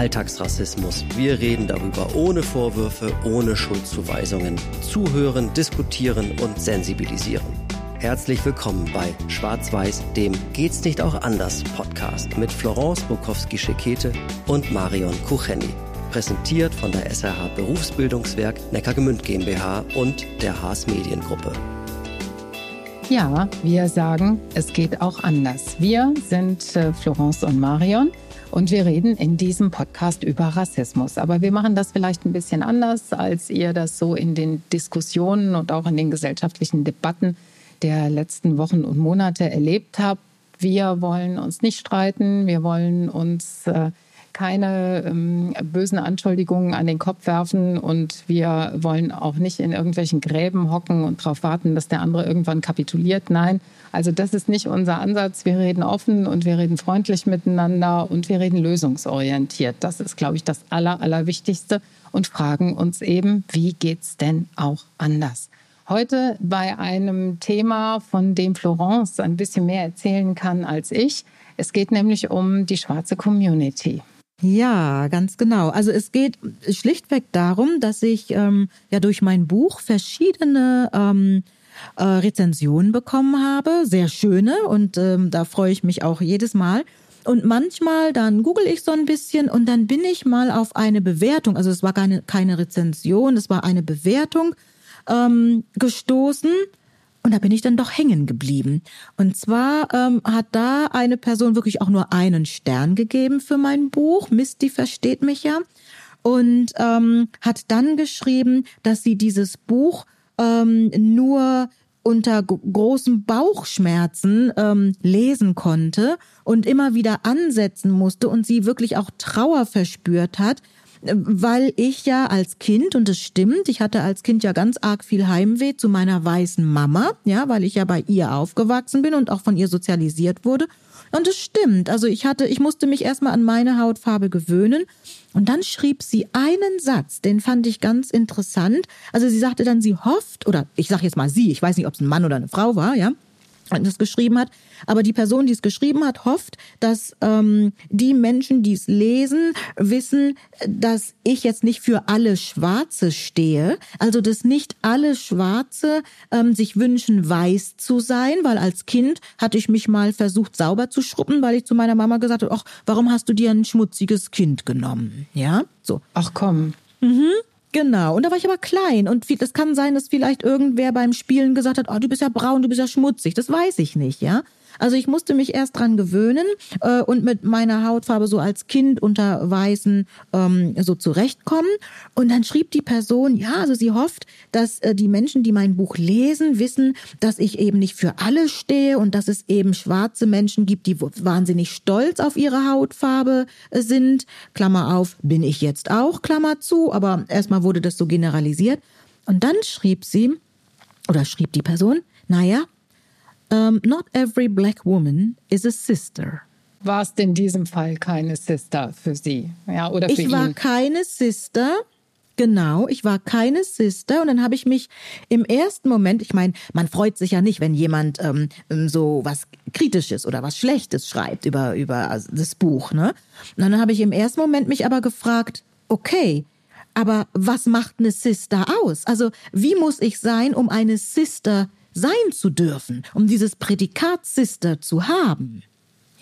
Alltagsrassismus. Wir reden darüber ohne Vorwürfe, ohne Schuldzuweisungen. Zuhören, diskutieren und sensibilisieren. Herzlich willkommen bei Schwarz-Weiß, dem Geht's nicht auch anders Podcast mit Florence Bukowski-Schekete und Marion Kucheni. Präsentiert von der SRH Berufsbildungswerk Neckargemünd GmbH und der Haas Mediengruppe. Ja, wir sagen, es geht auch anders. Wir sind äh, Florence und Marion und wir reden in diesem Podcast über Rassismus. Aber wir machen das vielleicht ein bisschen anders, als ihr das so in den Diskussionen und auch in den gesellschaftlichen Debatten der letzten Wochen und Monate erlebt habt. Wir wollen uns nicht streiten, wir wollen uns äh, keine ähm, bösen Anschuldigungen an den Kopf werfen und wir wollen auch nicht in irgendwelchen Gräben hocken und darauf warten, dass der andere irgendwann kapituliert. Nein, also das ist nicht unser Ansatz. Wir reden offen und wir reden freundlich miteinander und wir reden lösungsorientiert. Das ist, glaube ich, das Aller, Allerwichtigste und fragen uns eben, wie geht's denn auch anders? Heute bei einem Thema, von dem Florence ein bisschen mehr erzählen kann als ich. Es geht nämlich um die schwarze Community. Ja, ganz genau. Also es geht schlichtweg darum, dass ich ähm, ja durch mein Buch verschiedene ähm, äh, Rezensionen bekommen habe, sehr schöne und ähm, da freue ich mich auch jedes Mal. Und manchmal dann google ich so ein bisschen und dann bin ich mal auf eine Bewertung, also es war keine, keine Rezension, es war eine Bewertung ähm, gestoßen und da bin ich dann doch hängen geblieben. Und zwar ähm, hat da eine Person wirklich auch nur einen Stern gegeben für mein Buch. Misty versteht mich ja. Und ähm, hat dann geschrieben, dass sie dieses Buch ähm, nur unter großen Bauchschmerzen ähm, lesen konnte und immer wieder ansetzen musste und sie wirklich auch Trauer verspürt hat, weil ich ja als Kind, und es stimmt, ich hatte als Kind ja ganz arg viel Heimweh zu meiner weißen Mama, ja, weil ich ja bei ihr aufgewachsen bin und auch von ihr sozialisiert wurde. Und es stimmt. Also ich hatte, ich musste mich erstmal an meine Hautfarbe gewöhnen. Und dann schrieb sie einen Satz, den fand ich ganz interessant. Also sie sagte dann, sie hofft, oder ich sage jetzt mal sie, ich weiß nicht, ob es ein Mann oder eine Frau war, ja, das geschrieben hat. Aber die Person, die es geschrieben hat, hofft, dass ähm, die Menschen, die es lesen, wissen, dass ich jetzt nicht für alle Schwarze stehe. Also dass nicht alle Schwarze ähm, sich wünschen, weiß zu sein, weil als Kind hatte ich mich mal versucht, sauber zu schruppen, weil ich zu meiner Mama gesagt habe, ach, warum hast du dir ein schmutziges Kind genommen? Ja, so. Ach komm. Mhm. Genau, und da war ich aber klein und das kann sein, dass vielleicht irgendwer beim Spielen gesagt hat, oh, du bist ja braun, du bist ja schmutzig, das weiß ich nicht, ja. Also ich musste mich erst dran gewöhnen äh, und mit meiner Hautfarbe so als Kind unter Weißen ähm, so zurechtkommen. Und dann schrieb die Person, ja, also sie hofft, dass äh, die Menschen, die mein Buch lesen, wissen, dass ich eben nicht für alle stehe und dass es eben schwarze Menschen gibt, die wahnsinnig stolz auf ihre Hautfarbe äh, sind. Klammer auf, bin ich jetzt auch, Klammer zu, aber erstmal wurde das so generalisiert. Und dann schrieb sie, oder schrieb die Person, naja, um, not every black woman is a sister. War es in diesem Fall keine Sister für Sie? Ja, oder für ich ihn? war keine Sister. Genau, ich war keine Sister und dann habe ich mich im ersten Moment, ich meine, man freut sich ja nicht, wenn jemand ähm, so was Kritisches oder was Schlechtes schreibt über über das Buch, ne? Und dann habe ich im ersten Moment mich aber gefragt, okay, aber was macht eine Sister aus? Also wie muss ich sein, um eine Sister sein zu dürfen, um dieses Prädikat Sister zu haben?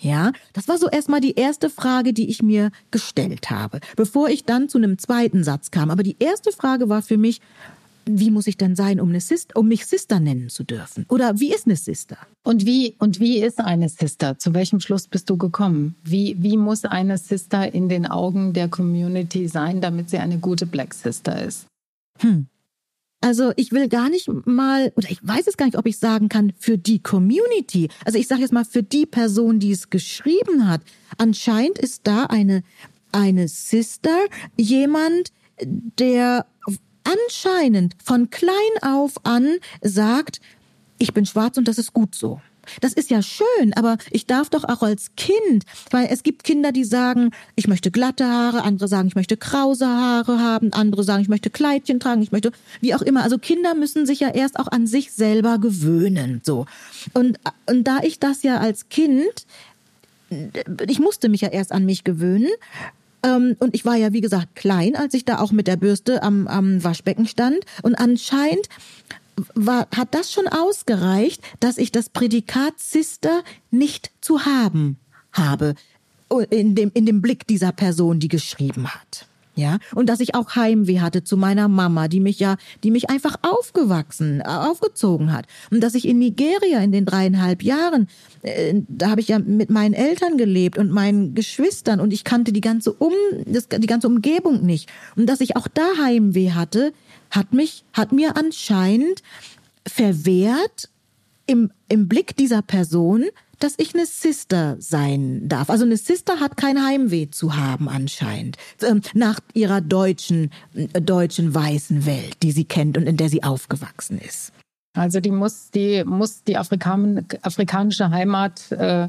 Ja, das war so erstmal die erste Frage, die ich mir gestellt habe, bevor ich dann zu einem zweiten Satz kam. Aber die erste Frage war für mich, wie muss ich denn sein, um, eine Sister, um mich Sister nennen zu dürfen? Oder wie ist eine Sister? Und wie, und wie ist eine Sister? Zu welchem Schluss bist du gekommen? Wie, wie muss eine Sister in den Augen der Community sein, damit sie eine gute Black Sister ist? Hm. Also ich will gar nicht mal, oder ich weiß es gar nicht, ob ich sagen kann, für die Community. Also ich sage jetzt mal für die Person, die es geschrieben hat. Anscheinend ist da eine, eine Sister, jemand, der anscheinend von klein auf an sagt, ich bin schwarz und das ist gut so. Das ist ja schön, aber ich darf doch auch als Kind, weil es gibt Kinder, die sagen, ich möchte glatte Haare, andere sagen, ich möchte krause Haare haben, andere sagen, ich möchte Kleidchen tragen, ich möchte, wie auch immer. Also Kinder müssen sich ja erst auch an sich selber gewöhnen, so. Und, und da ich das ja als Kind, ich musste mich ja erst an mich gewöhnen, Ähm, und ich war ja, wie gesagt, klein, als ich da auch mit der Bürste am, am Waschbecken stand. Und anscheinend war, hat das schon ausgereicht, dass ich das Prädikat Sister nicht zu haben habe in dem, in dem Blick dieser Person, die geschrieben hat. Ja, und dass ich auch Heimweh hatte zu meiner Mama, die mich ja, die mich einfach aufgewachsen, aufgezogen hat. Und dass ich in Nigeria in den dreieinhalb Jahren, äh, da habe ich ja mit meinen Eltern gelebt und meinen Geschwistern und ich kannte die ganze um, das, die ganze Umgebung nicht. Und dass ich auch da Heimweh hatte, hat mich, hat mir anscheinend verwehrt, im, im Blick dieser Person dass ich eine Sister sein darf. Also eine Sister hat kein Heimweh zu haben anscheinend. Ähm, nach ihrer deutschen, äh, deutschen weißen Welt, die sie kennt und in der sie aufgewachsen ist. Also die muss die, muss die Afrikan afrikanische Heimat äh,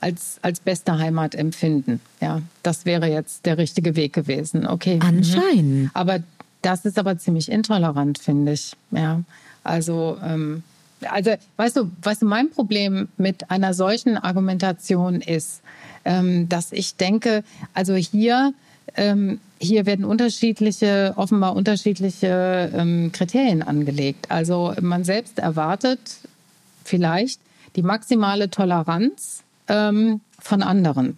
als, als beste Heimat empfinden. Ja, das wäre jetzt der richtige Weg gewesen. Okay. Mhm. Anscheinend. Aber das ist aber ziemlich intolerant, finde ich. Ja, also ähm, also weißt du, weißt du, mein Problem mit einer solchen Argumentation ist, ähm, dass ich denke, also hier ähm, hier werden unterschiedliche, offenbar unterschiedliche ähm, Kriterien angelegt. Also man selbst erwartet vielleicht die maximale Toleranz ähm, von anderen.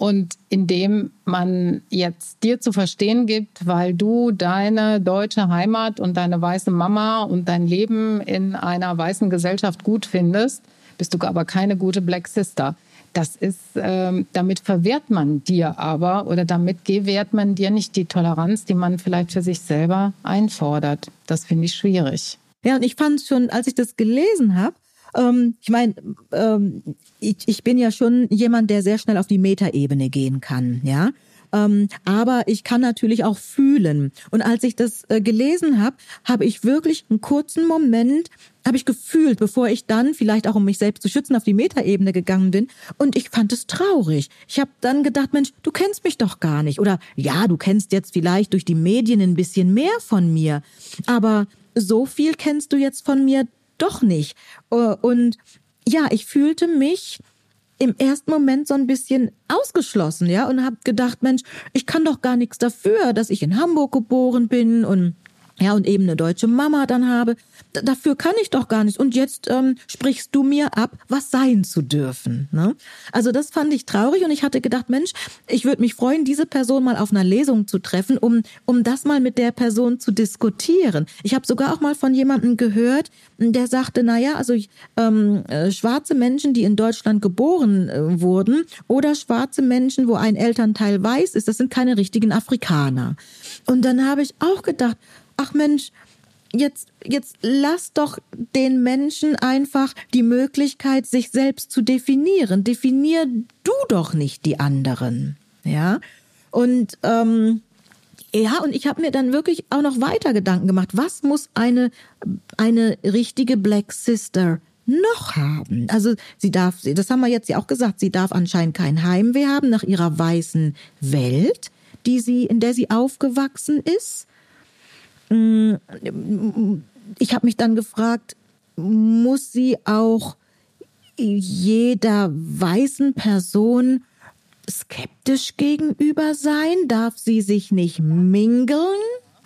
Und indem man jetzt dir zu verstehen gibt, weil du deine deutsche Heimat und deine weiße Mama und dein Leben in einer weißen Gesellschaft gut findest, bist du aber keine gute Black Sister. Das ist, ähm, damit verwehrt man dir aber oder damit gewährt man dir nicht die Toleranz, die man vielleicht für sich selber einfordert. Das finde ich schwierig. Ja, und ich fand schon, als ich das gelesen habe, ähm, ich meine, ähm, ich, ich bin ja schon jemand, der sehr schnell auf die Metaebene gehen kann, ja. Ähm, aber ich kann natürlich auch fühlen. Und als ich das äh, gelesen habe, habe ich wirklich einen kurzen Moment, habe ich gefühlt, bevor ich dann vielleicht auch um mich selbst zu schützen auf die Metaebene gegangen bin. Und ich fand es traurig. Ich habe dann gedacht, Mensch, du kennst mich doch gar nicht. Oder ja, du kennst jetzt vielleicht durch die Medien ein bisschen mehr von mir. Aber so viel kennst du jetzt von mir doch nicht. Äh, und ja, ich fühlte mich im ersten Moment so ein bisschen ausgeschlossen, ja, und habe gedacht, Mensch, ich kann doch gar nichts dafür, dass ich in Hamburg geboren bin und ja, und eben eine deutsche Mama dann habe. D dafür kann ich doch gar nicht. Und jetzt ähm, sprichst du mir ab, was sein zu dürfen. Ne? Also das fand ich traurig und ich hatte gedacht, Mensch, ich würde mich freuen, diese Person mal auf einer Lesung zu treffen, um, um das mal mit der Person zu diskutieren. Ich habe sogar auch mal von jemandem gehört, der sagte, na ja, also ähm, äh, schwarze Menschen, die in Deutschland geboren äh, wurden oder schwarze Menschen, wo ein Elternteil weiß ist, das sind keine richtigen Afrikaner. Und dann habe ich auch gedacht, ach Mensch, jetzt, jetzt lass doch den Menschen einfach die Möglichkeit, sich selbst zu definieren. Definier du doch nicht die anderen. Ja. Und ähm, ja, und ich habe mir dann wirklich auch noch weiter Gedanken gemacht. Was muss eine, eine richtige Black Sister noch haben? Also sie darf, das haben wir jetzt ja auch gesagt, sie darf anscheinend kein Heimweh haben nach ihrer weißen Welt, die sie, in der sie aufgewachsen ist. Mm, ich habe mich dann gefragt, muss sie auch jeder weißen Person skeptisch gegenüber sein? Darf sie sich nicht mingeln?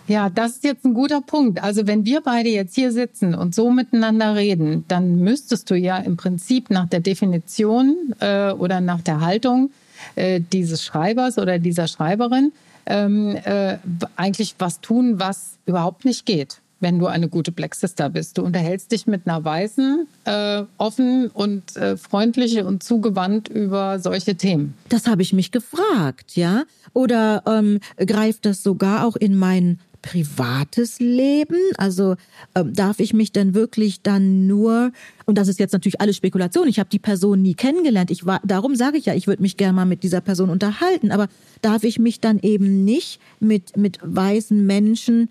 Ja, das ist jetzt ein guter Punkt. Also wenn wir beide jetzt hier sitzen und so miteinander reden, dann müsstest du ja im Prinzip nach der Definition äh, oder nach der Haltung äh, dieses Schreibers oder dieser Schreiberin ähm, äh, eigentlich was tun, was überhaupt nicht geht wenn du eine gute Black Sister bist. Du unterhältst dich mit einer Weißen äh, offen und äh, freundlich und zugewandt über solche Themen. Das habe ich mich gefragt, ja. Oder ähm, greift das sogar auch in mein privates Leben? Also ähm, darf ich mich denn wirklich dann nur und das ist jetzt natürlich alles Spekulation. Ich habe die Person nie kennengelernt. Ich war darum sage ich ja, ich würde mich gerne mal mit dieser Person unterhalten, aber darf ich mich dann eben nicht mit mit weißen Menschen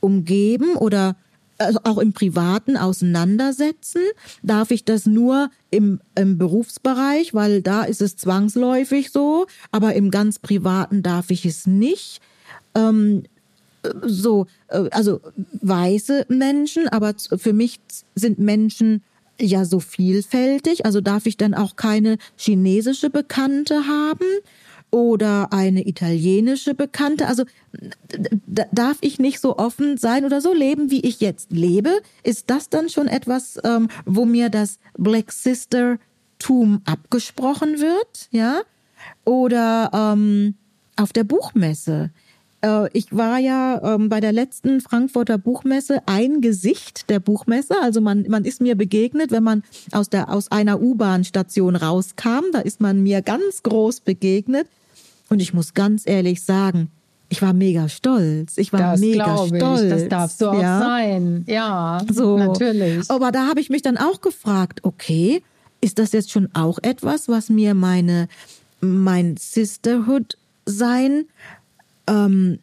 umgeben oder also auch im Privaten auseinandersetzen? Darf ich das nur im, im Berufsbereich, weil da ist es zwangsläufig so, aber im ganz Privaten darf ich es nicht? Ähm, so, äh, also weiße Menschen, aber für mich sind Menschen ja so vielfältig. Also darf ich dann auch keine chinesische Bekannte haben? oder eine italienische Bekannte. Also darf ich nicht so offen sein oder so leben, wie ich jetzt lebe? Ist das dann schon etwas, ähm, wo mir das Black Sister Tum abgesprochen wird? Ja? Oder ähm, auf der Buchmesse äh, ich war ja ähm, bei der letzten Frankfurter Buchmesse ein Gesicht der Buchmesse. Also man, man ist mir begegnet, wenn man aus, der, aus einer U-Bahn-Station rauskam. Da ist man mir ganz groß begegnet. Und ich muss ganz ehrlich sagen, ich war mega stolz. Ich war das mega stolz. Ich. Das darf so ja. auch sein. Ja, so. natürlich. Aber da habe ich mich dann auch gefragt, okay, ist das jetzt schon auch etwas, was mir meine, mein Sisterhood sein ähm,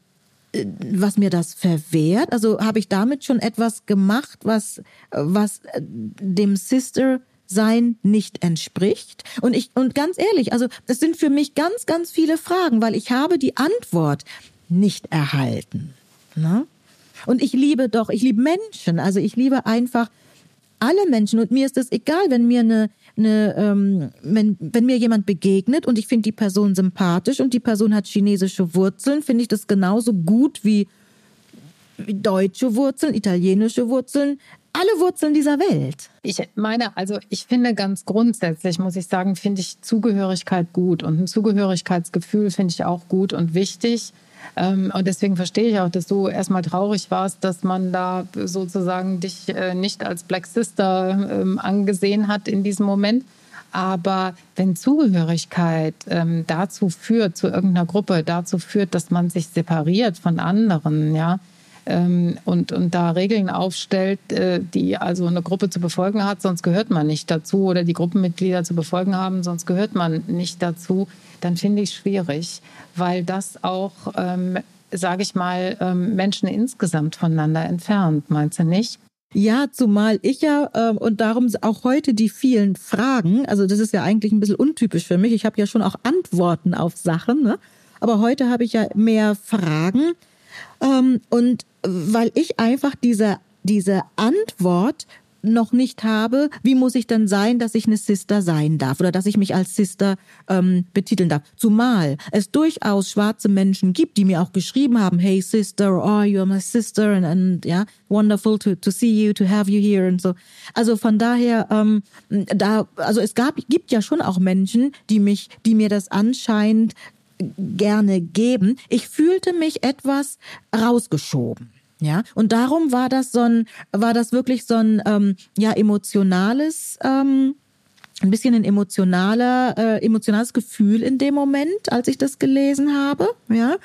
was mir das verwehrt? Also habe ich damit schon etwas gemacht, was, was dem Sister sein nicht entspricht? Und ich, und ganz ehrlich, also es sind für mich ganz, ganz viele Fragen, weil ich habe die Antwort nicht erhalten. Ne? Und ich liebe doch, ich liebe Menschen. Also ich liebe einfach alle Menschen. Und mir ist es egal, wenn mir eine, eine ähm, wenn, wenn mir jemand begegnet und ich finde die Person sympathisch und die Person hat chinesische Wurzeln, finde ich das genauso gut wie, deutsche Wurzeln, italienische Wurzeln, alle Wurzeln dieser Welt. Ich meine, also ich finde ganz grundsätzlich, muss ich sagen, finde ich Zugehörigkeit gut und ein Zugehörigkeitsgefühl finde ich auch gut und wichtig. Ähm, und deswegen verstehe ich auch, dass du erstmal traurig warst, dass man da sozusagen dich äh, nicht als Black Sister ähm, angesehen hat in diesem Moment. Aber wenn Zugehörigkeit ähm, dazu führt, zu irgendeiner Gruppe, dazu führt, dass man sich separiert von anderen, ja, ähm, und, und da Regeln aufstellt, äh, die also eine Gruppe zu befolgen hat, sonst gehört man nicht dazu, oder die Gruppenmitglieder zu befolgen haben, sonst gehört man nicht dazu, dann finde ich schwierig, weil das auch, ähm, sage ich mal, ähm, Menschen insgesamt voneinander entfernt, meinst du nicht? Ja, zumal ich ja äh, und darum auch heute die vielen Fragen, also das ist ja eigentlich ein bisschen untypisch für mich. Ich habe ja schon auch Antworten auf Sachen, ne? aber heute habe ich ja mehr Fragen und weil ich einfach diese, diese Antwort noch nicht habe, wie muss ich denn sein, dass ich eine Sister sein darf oder dass ich mich als Sister ähm, betiteln darf. Zumal es durchaus schwarze Menschen gibt, die mir auch geschrieben haben, hey Sister, oh, you're my sister and, and yeah, wonderful to, to see you, to have you here und so. Also von daher, ähm, da, also es gab, gibt ja schon auch Menschen, die mich, die mir das anscheinend gerne geben. Ich fühlte mich etwas rausgeschoben. Ja, und darum war das so ein, war das wirklich so ein ähm, ja emotionales, ähm, ein bisschen ein emotionaler, äh, emotionales Gefühl in dem Moment, als ich das gelesen habe, ja,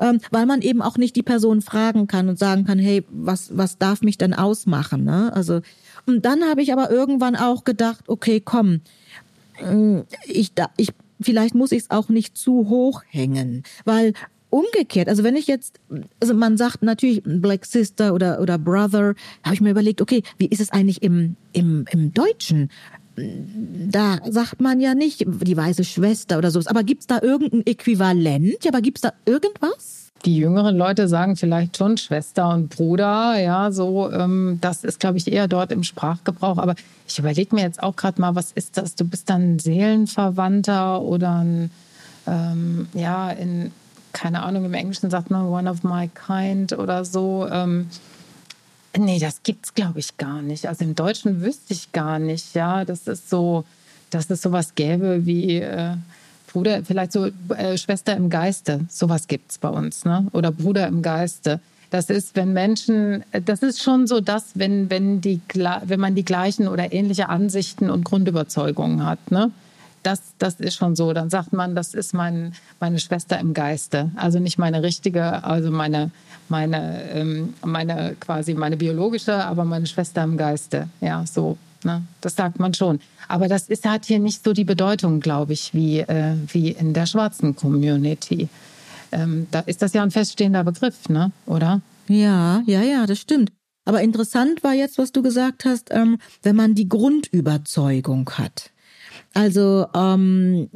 ähm, weil man eben auch nicht die Person fragen kann und sagen kann, hey, was was darf mich denn ausmachen, ne? Also und dann habe ich aber irgendwann auch gedacht, okay, komm, mm, ich da, ich vielleicht muss ich es auch nicht zu hoch hängen, weil umgekehrt, also wenn ich jetzt, also man sagt natürlich Black Sister oder, oder Brother, habe ich mir überlegt, okay, wie ist es eigentlich im, im, im Deutschen? Da sagt man ja nicht die weiße Schwester oder so. Aber gibt es da irgendein Äquivalent? Ja, aber gibt es da irgendwas? Die jüngeren Leute sagen vielleicht schon Schwester und Bruder, ja, so. Ähm, das ist, glaube ich, eher dort im Sprachgebrauch. Aber ich überlege mir jetzt auch gerade mal, was ist das? Du bist dann ein Seelenverwandter oder ein, ähm, ja, in keine Ahnung, im Englischen sagt man one of my kind oder so. Ähm, nee, das gibt's, glaube ich, gar nicht. Also im Deutschen wüsste ich gar nicht, ja. Das ist so, dass es sowas gäbe wie äh, Bruder, vielleicht so äh, Schwester im Geiste. Sowas gibt's bei uns, ne? Oder Bruder im Geiste. Das ist, wenn Menschen, das ist schon so, dass wenn, wenn, die, wenn man die gleichen oder ähnliche Ansichten und Grundüberzeugungen hat, ne? das, das ist schon so. Dann sagt man, das ist mein, meine Schwester im Geiste. Also nicht meine richtige, also meine, meine, ähm, meine quasi meine biologische, aber meine Schwester im Geiste. Ja, so. Ne? Das sagt man schon. Aber das ist, hat hier nicht so die Bedeutung, glaube ich, wie, äh, wie in der schwarzen Community. Ähm, da ist das ja ein feststehender Begriff, ne? oder? Ja, ja, ja, das stimmt. Aber interessant war jetzt, was du gesagt hast, ähm, wenn man die Grundüberzeugung hat. Also ähm,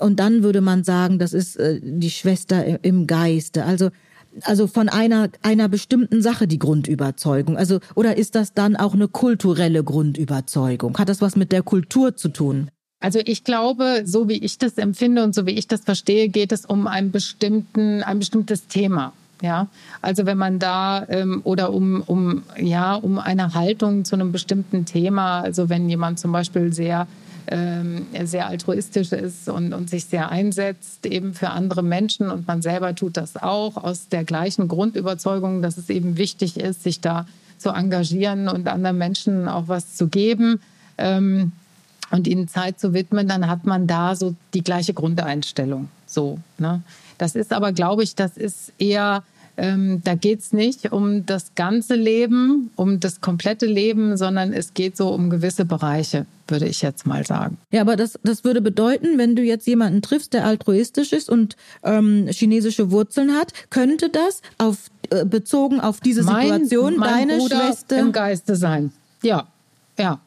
und dann würde man sagen, das ist äh, die Schwester im Geiste. Also also von einer einer bestimmten Sache die Grundüberzeugung. Also oder ist das dann auch eine kulturelle Grundüberzeugung? Hat das was mit der Kultur zu tun? Also ich glaube, so wie ich das empfinde und so wie ich das verstehe, geht es um einen bestimmten, ein bestimmtes Thema. Ja, also wenn man da ähm, oder um, um, ja, um eine Haltung zu einem bestimmten Thema, also wenn jemand zum Beispiel sehr ähm, sehr altruistisch ist und, und sich sehr einsetzt eben für andere Menschen und man selber tut das auch aus der gleichen Grundüberzeugung, dass es eben wichtig ist, sich da zu engagieren und anderen Menschen auch was zu geben ähm, und ihnen Zeit zu widmen, dann hat man da so die gleiche Grundeinstellung. So, ne? Das ist aber, glaube ich, das ist eher ähm, da geht es nicht um das ganze Leben, um das komplette Leben, sondern es geht so um gewisse Bereiche, würde ich jetzt mal sagen. Ja, aber das, das würde bedeuten, wenn du jetzt jemanden triffst, der altruistisch ist und ähm, chinesische Wurzeln hat, könnte das auf, äh, bezogen auf diese mein, Situation mein deine Bruder Schwester im Geiste sein. Ja, ja.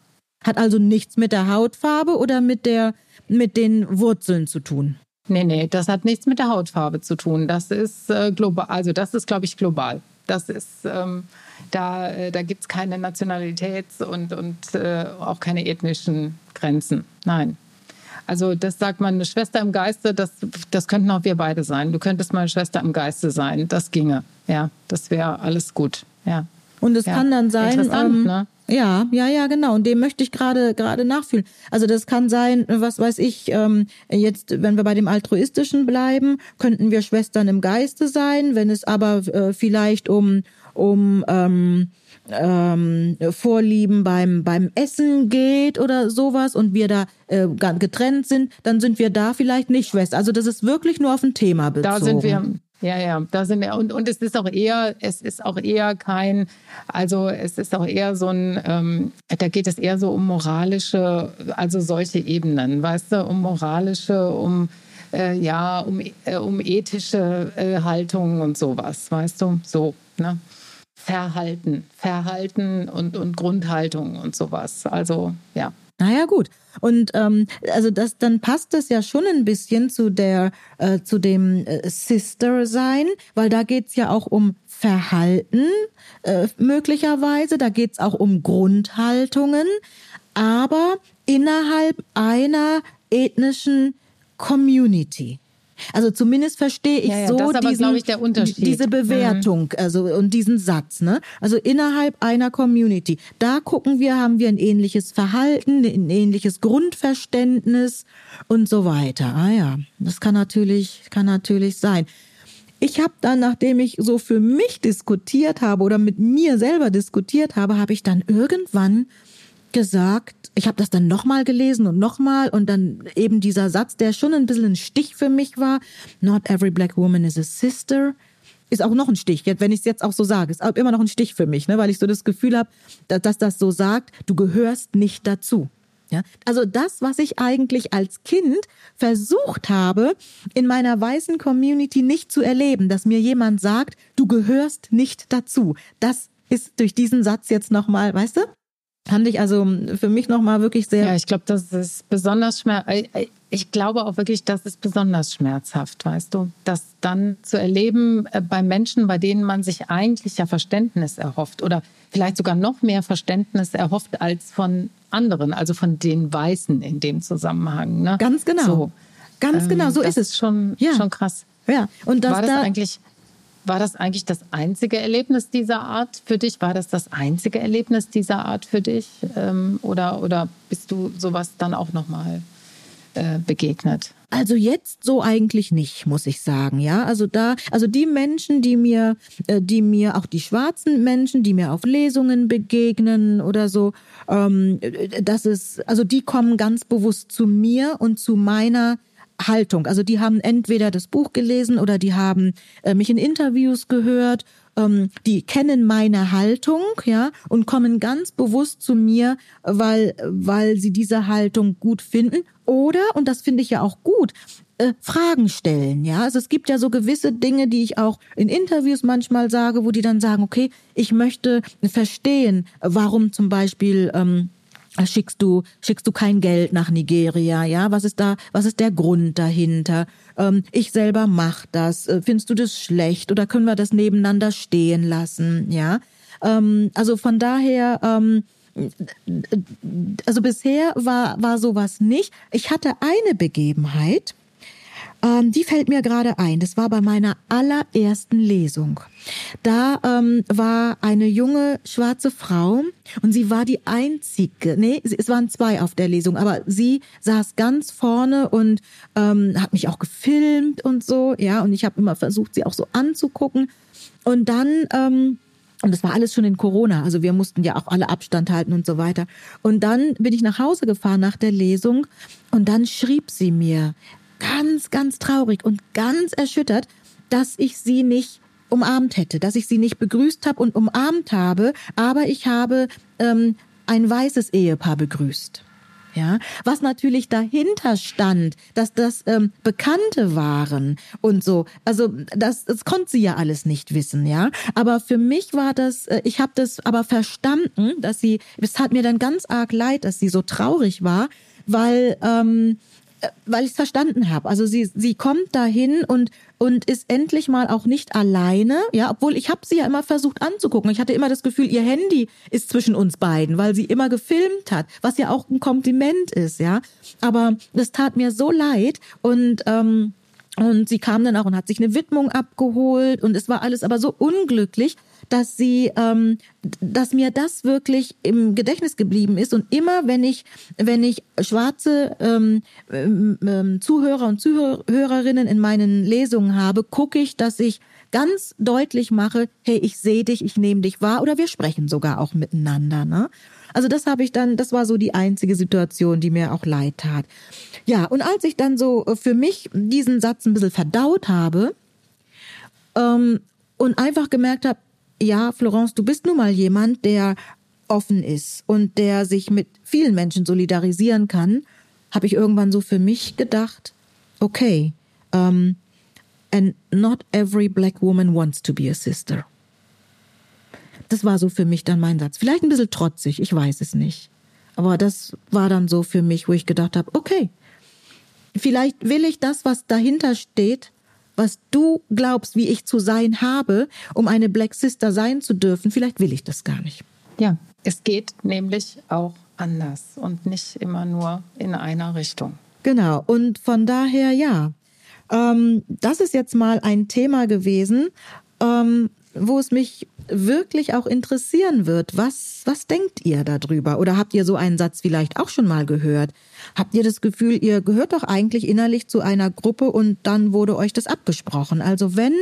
hat also nichts mit der Hautfarbe oder mit der mit den Wurzeln zu tun. Nee, nee, das hat nichts mit der Hautfarbe zu tun. Das ist äh, global, also das ist, glaube ich, global. Das ist, ähm, da, äh, da gibt es keine Nationalitäts- und, und äh, auch keine ethnischen Grenzen. Nein. Also das sagt man, eine Schwester im Geiste, das, das könnten auch wir beide sein. Du könntest meine Schwester im Geiste sein. Das ginge. Ja, das wäre alles gut. Ja. Und es Ja. kann dann sein, ähm, ne? Ja, ja, ja, genau. Und dem möchte ich gerade gerade nachfühlen. Also das kann sein, was weiß ich, ähm, jetzt, wenn wir bei dem altruistischen bleiben, könnten wir Schwestern im Geiste sein. Wenn es aber äh, vielleicht um um ähm, ähm, Vorlieben beim beim Essen geht oder sowas und wir da äh, getrennt sind, dann sind wir da vielleicht nicht Schwester. Also das ist wirklich nur auf ein Thema bezogen. Da sind wir, ja, ja, da sind wir. Und, und es ist auch eher, es ist auch eher kein, also es ist auch eher so ein, ähm, da geht es eher so um moralische, also solche Ebenen, weißt du, um moralische, um äh, ja, um, äh, um ethische äh, Haltungen und sowas, weißt du, so, ne? Verhalten, Verhalten und, und Grundhaltung und sowas. Also, ja. Naja, gut. Und ähm, also das, dann passt das ja schon ein bisschen zu der, äh, zu dem äh, Sister-Sein, weil da geht's ja auch um Verhalten äh, möglicherweise, da geht's auch um Grundhaltungen, aber innerhalb einer ethnischen Community. Also zumindest verstehe ich Ja, ja, so das aber, diesen, ich, der Unterschied. diese Bewertung, also und diesen Satz, ne? Also innerhalb einer Community. Da gucken wir, haben wir ein ähnliches Verhalten, ein ähnliches Grundverständnis und so weiter. Ah ja, das kann natürlich, kann natürlich sein. Ich habe dann, nachdem ich so für mich diskutiert habe oder mit mir selber diskutiert habe, habe ich dann irgendwann gesagt, ich habe das dann nochmal gelesen und nochmal und dann eben dieser Satz, der schon ein bisschen ein Stich für mich war, not every black woman is a sister, ist auch noch ein Stich, wenn ich es jetzt auch so sage, ist immer noch ein Stich für mich, ne, weil ich so das Gefühl habe, dass, dass das so sagt, du gehörst nicht dazu. Ja, also das, was ich eigentlich als Kind versucht habe, in meiner weißen Community nicht zu erleben, dass mir jemand sagt, du gehörst nicht dazu. Das ist durch diesen Satz jetzt nochmal, weißt du? Fand ich also für mich nochmal wirklich sehr. Ja, ich glaube, das ist besonders schmerzhaft. Ich glaube auch wirklich, das ist besonders schmerzhaft, weißt du, das dann zu erleben äh, bei Menschen, bei denen man sich eigentlich ja Verständnis erhofft oder vielleicht sogar noch mehr Verständnis erhofft als von anderen, also von den Weißen in dem Zusammenhang. Ne? Ganz genau. So. Ganz Ähm, genau, so das ist es. Schon, Ja. schon krass. Ja, und das war das da, eigentlich war das eigentlich das einzige Erlebnis dieser Art für dich? War das das einzige Erlebnis dieser Art für dich? Ähm, oder, oder bist du sowas dann auch nochmal äh, begegnet? Also jetzt so eigentlich nicht, muss ich sagen, ja. Also da, also die Menschen, die mir, äh, die mir, auch die schwarzen Menschen, die mir auf Lesungen begegnen oder so, ähm, das ist, also die kommen ganz bewusst zu mir und zu meiner Haltung. Also die haben entweder das Buch gelesen oder die haben äh, mich in Interviews gehört, ähm, die kennen meine Haltung, ja, und kommen ganz bewusst zu mir, weil, weil sie diese Haltung gut finden. Oder, und das finde ich ja auch gut, äh, Fragen stellen, ja. Also es gibt ja so gewisse Dinge, die ich auch in Interviews manchmal sage, wo die dann sagen, okay, ich möchte verstehen, warum zum Beispiel ähm, schickst du schickst du kein Geld nach Nigeria, ja? Was ist da was ist der Grund dahinter? Ähm, ich selber mach das. Äh, Findest du das schlecht oder können wir das nebeneinander stehen lassen, ja? Ähm, also von daher ähm, also bisher war, war sowas nicht. Ich hatte eine Begebenheit, ähm, die fällt mir gerade ein. Das war bei meiner allerersten Lesung. Da ähm, war eine junge schwarze Frau und sie war die einzige, nee, es waren zwei auf der Lesung, aber sie saß ganz vorne und ähm, hat mich auch gefilmt und so, ja, und ich habe immer versucht, sie auch so anzugucken. Und dann ähm, und das war alles schon in Corona, also wir mussten ja auch alle Abstand halten und so weiter. Und dann bin ich nach Hause gefahren nach der Lesung und dann schrieb sie mir, ganz, ganz traurig und ganz erschüttert, dass ich sie nicht umarmt hätte, dass ich sie nicht begrüßt habe und umarmt habe, aber ich habe ähm, ein weißes Ehepaar begrüßt. Ja, was natürlich dahinter stand, dass das ähm, Bekannte waren und so. Also das, das konnte sie ja alles nicht wissen, ja. Aber für mich war das, äh, ich habe das aber verstanden, dass sie, es tat mir dann ganz arg leid, dass sie so traurig war, weil ähm, weil ich es verstanden habe. Also sie sie kommt dahin und und ist endlich mal auch nicht alleine, ja, obwohl ich habe sie ja immer versucht anzugucken. Ich hatte immer das Gefühl, ihr Handy ist zwischen uns beiden, weil sie immer gefilmt hat, was ja auch ein Kompliment ist, ja. Aber das tat mir so leid und ähm, und sie kam dann auch und hat sich eine Widmung abgeholt und es war alles aber so unglücklich, dass sie, ähm, dass mir das wirklich im Gedächtnis geblieben ist und immer, wenn ich, wenn ich schwarze ähm, ähm, ähm, Zuhörer und Zuhörerinnen in meinen Lesungen habe, gucke ich, dass ich ganz deutlich mache, hey, ich sehe dich, ich nehme dich wahr oder wir sprechen sogar auch miteinander. Ne? Also das habe ich dann, das war so die einzige Situation, die mir auch leid tat. Ja, und als ich dann so für mich diesen Satz ein bisschen verdaut habe ähm, und einfach gemerkt habe, ja, Florence, du bist nun mal jemand, der offen ist und der sich mit vielen Menschen solidarisieren kann, habe ich irgendwann so für mich gedacht, okay, um, ähm, and not every black woman wants to be a sister. Das war so für mich dann mein Satz. Vielleicht ein bisschen trotzig, ich weiß es nicht. Aber das war dann so für mich, wo ich gedacht habe, okay, vielleicht will ich das, was dahinter steht, was du glaubst, wie ich zu sein habe, um eine Black Sister sein zu dürfen, vielleicht will ich das gar nicht. Ja, es geht nämlich auch anders und nicht immer nur in einer Richtung. Genau, und von daher ja. Ähm, das ist jetzt mal ein Thema gewesen, ähm, wo es mich wirklich auch interessieren wird. Was, was denkt ihr darüber? Oder habt ihr so einen Satz vielleicht auch schon mal gehört? Habt ihr das Gefühl, ihr gehört doch eigentlich innerlich zu einer Gruppe und dann wurde euch das abgesprochen? Also wenn,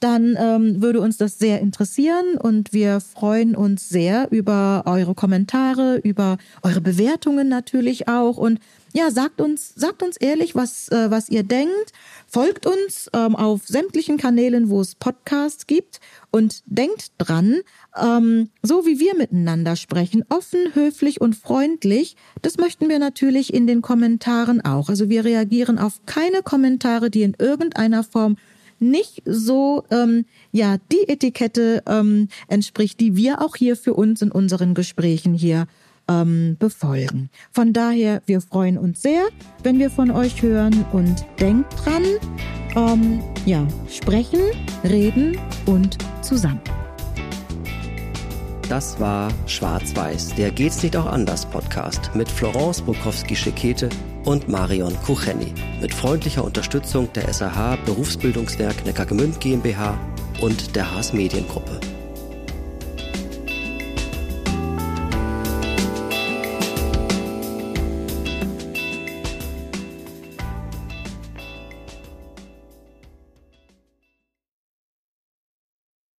dann ähm, würde uns das sehr interessieren und wir freuen uns sehr über eure Kommentare, über eure Bewertungen natürlich auch und ja, sagt uns, sagt uns ehrlich, was, äh, was ihr denkt. Folgt uns ähm, auf sämtlichen Kanälen, wo es Podcasts gibt und denkt dran, ähm, so wie wir miteinander sprechen, offen, höflich und freundlich, das möchten wir natürlich in den Kommentaren auch. Also wir reagieren auf keine Kommentare, die in irgendeiner Form nicht so ähm, ja die Etikette ähm, entspricht, die wir auch hier für uns in unseren Gesprächen hier ähm, befolgen. Von daher, wir freuen uns sehr, wenn wir von euch hören und denkt dran, ähm, ja, sprechen, reden und zusammen. Das war Schwarz-Weiß, der Geht's nicht auch anders Podcast mit Florence Bukowski-Schekete und Marion Kucheni. Mit freundlicher Unterstützung der SAH Berufsbildungswerk Neckargemünd GmbH und der Haas Mediengruppe.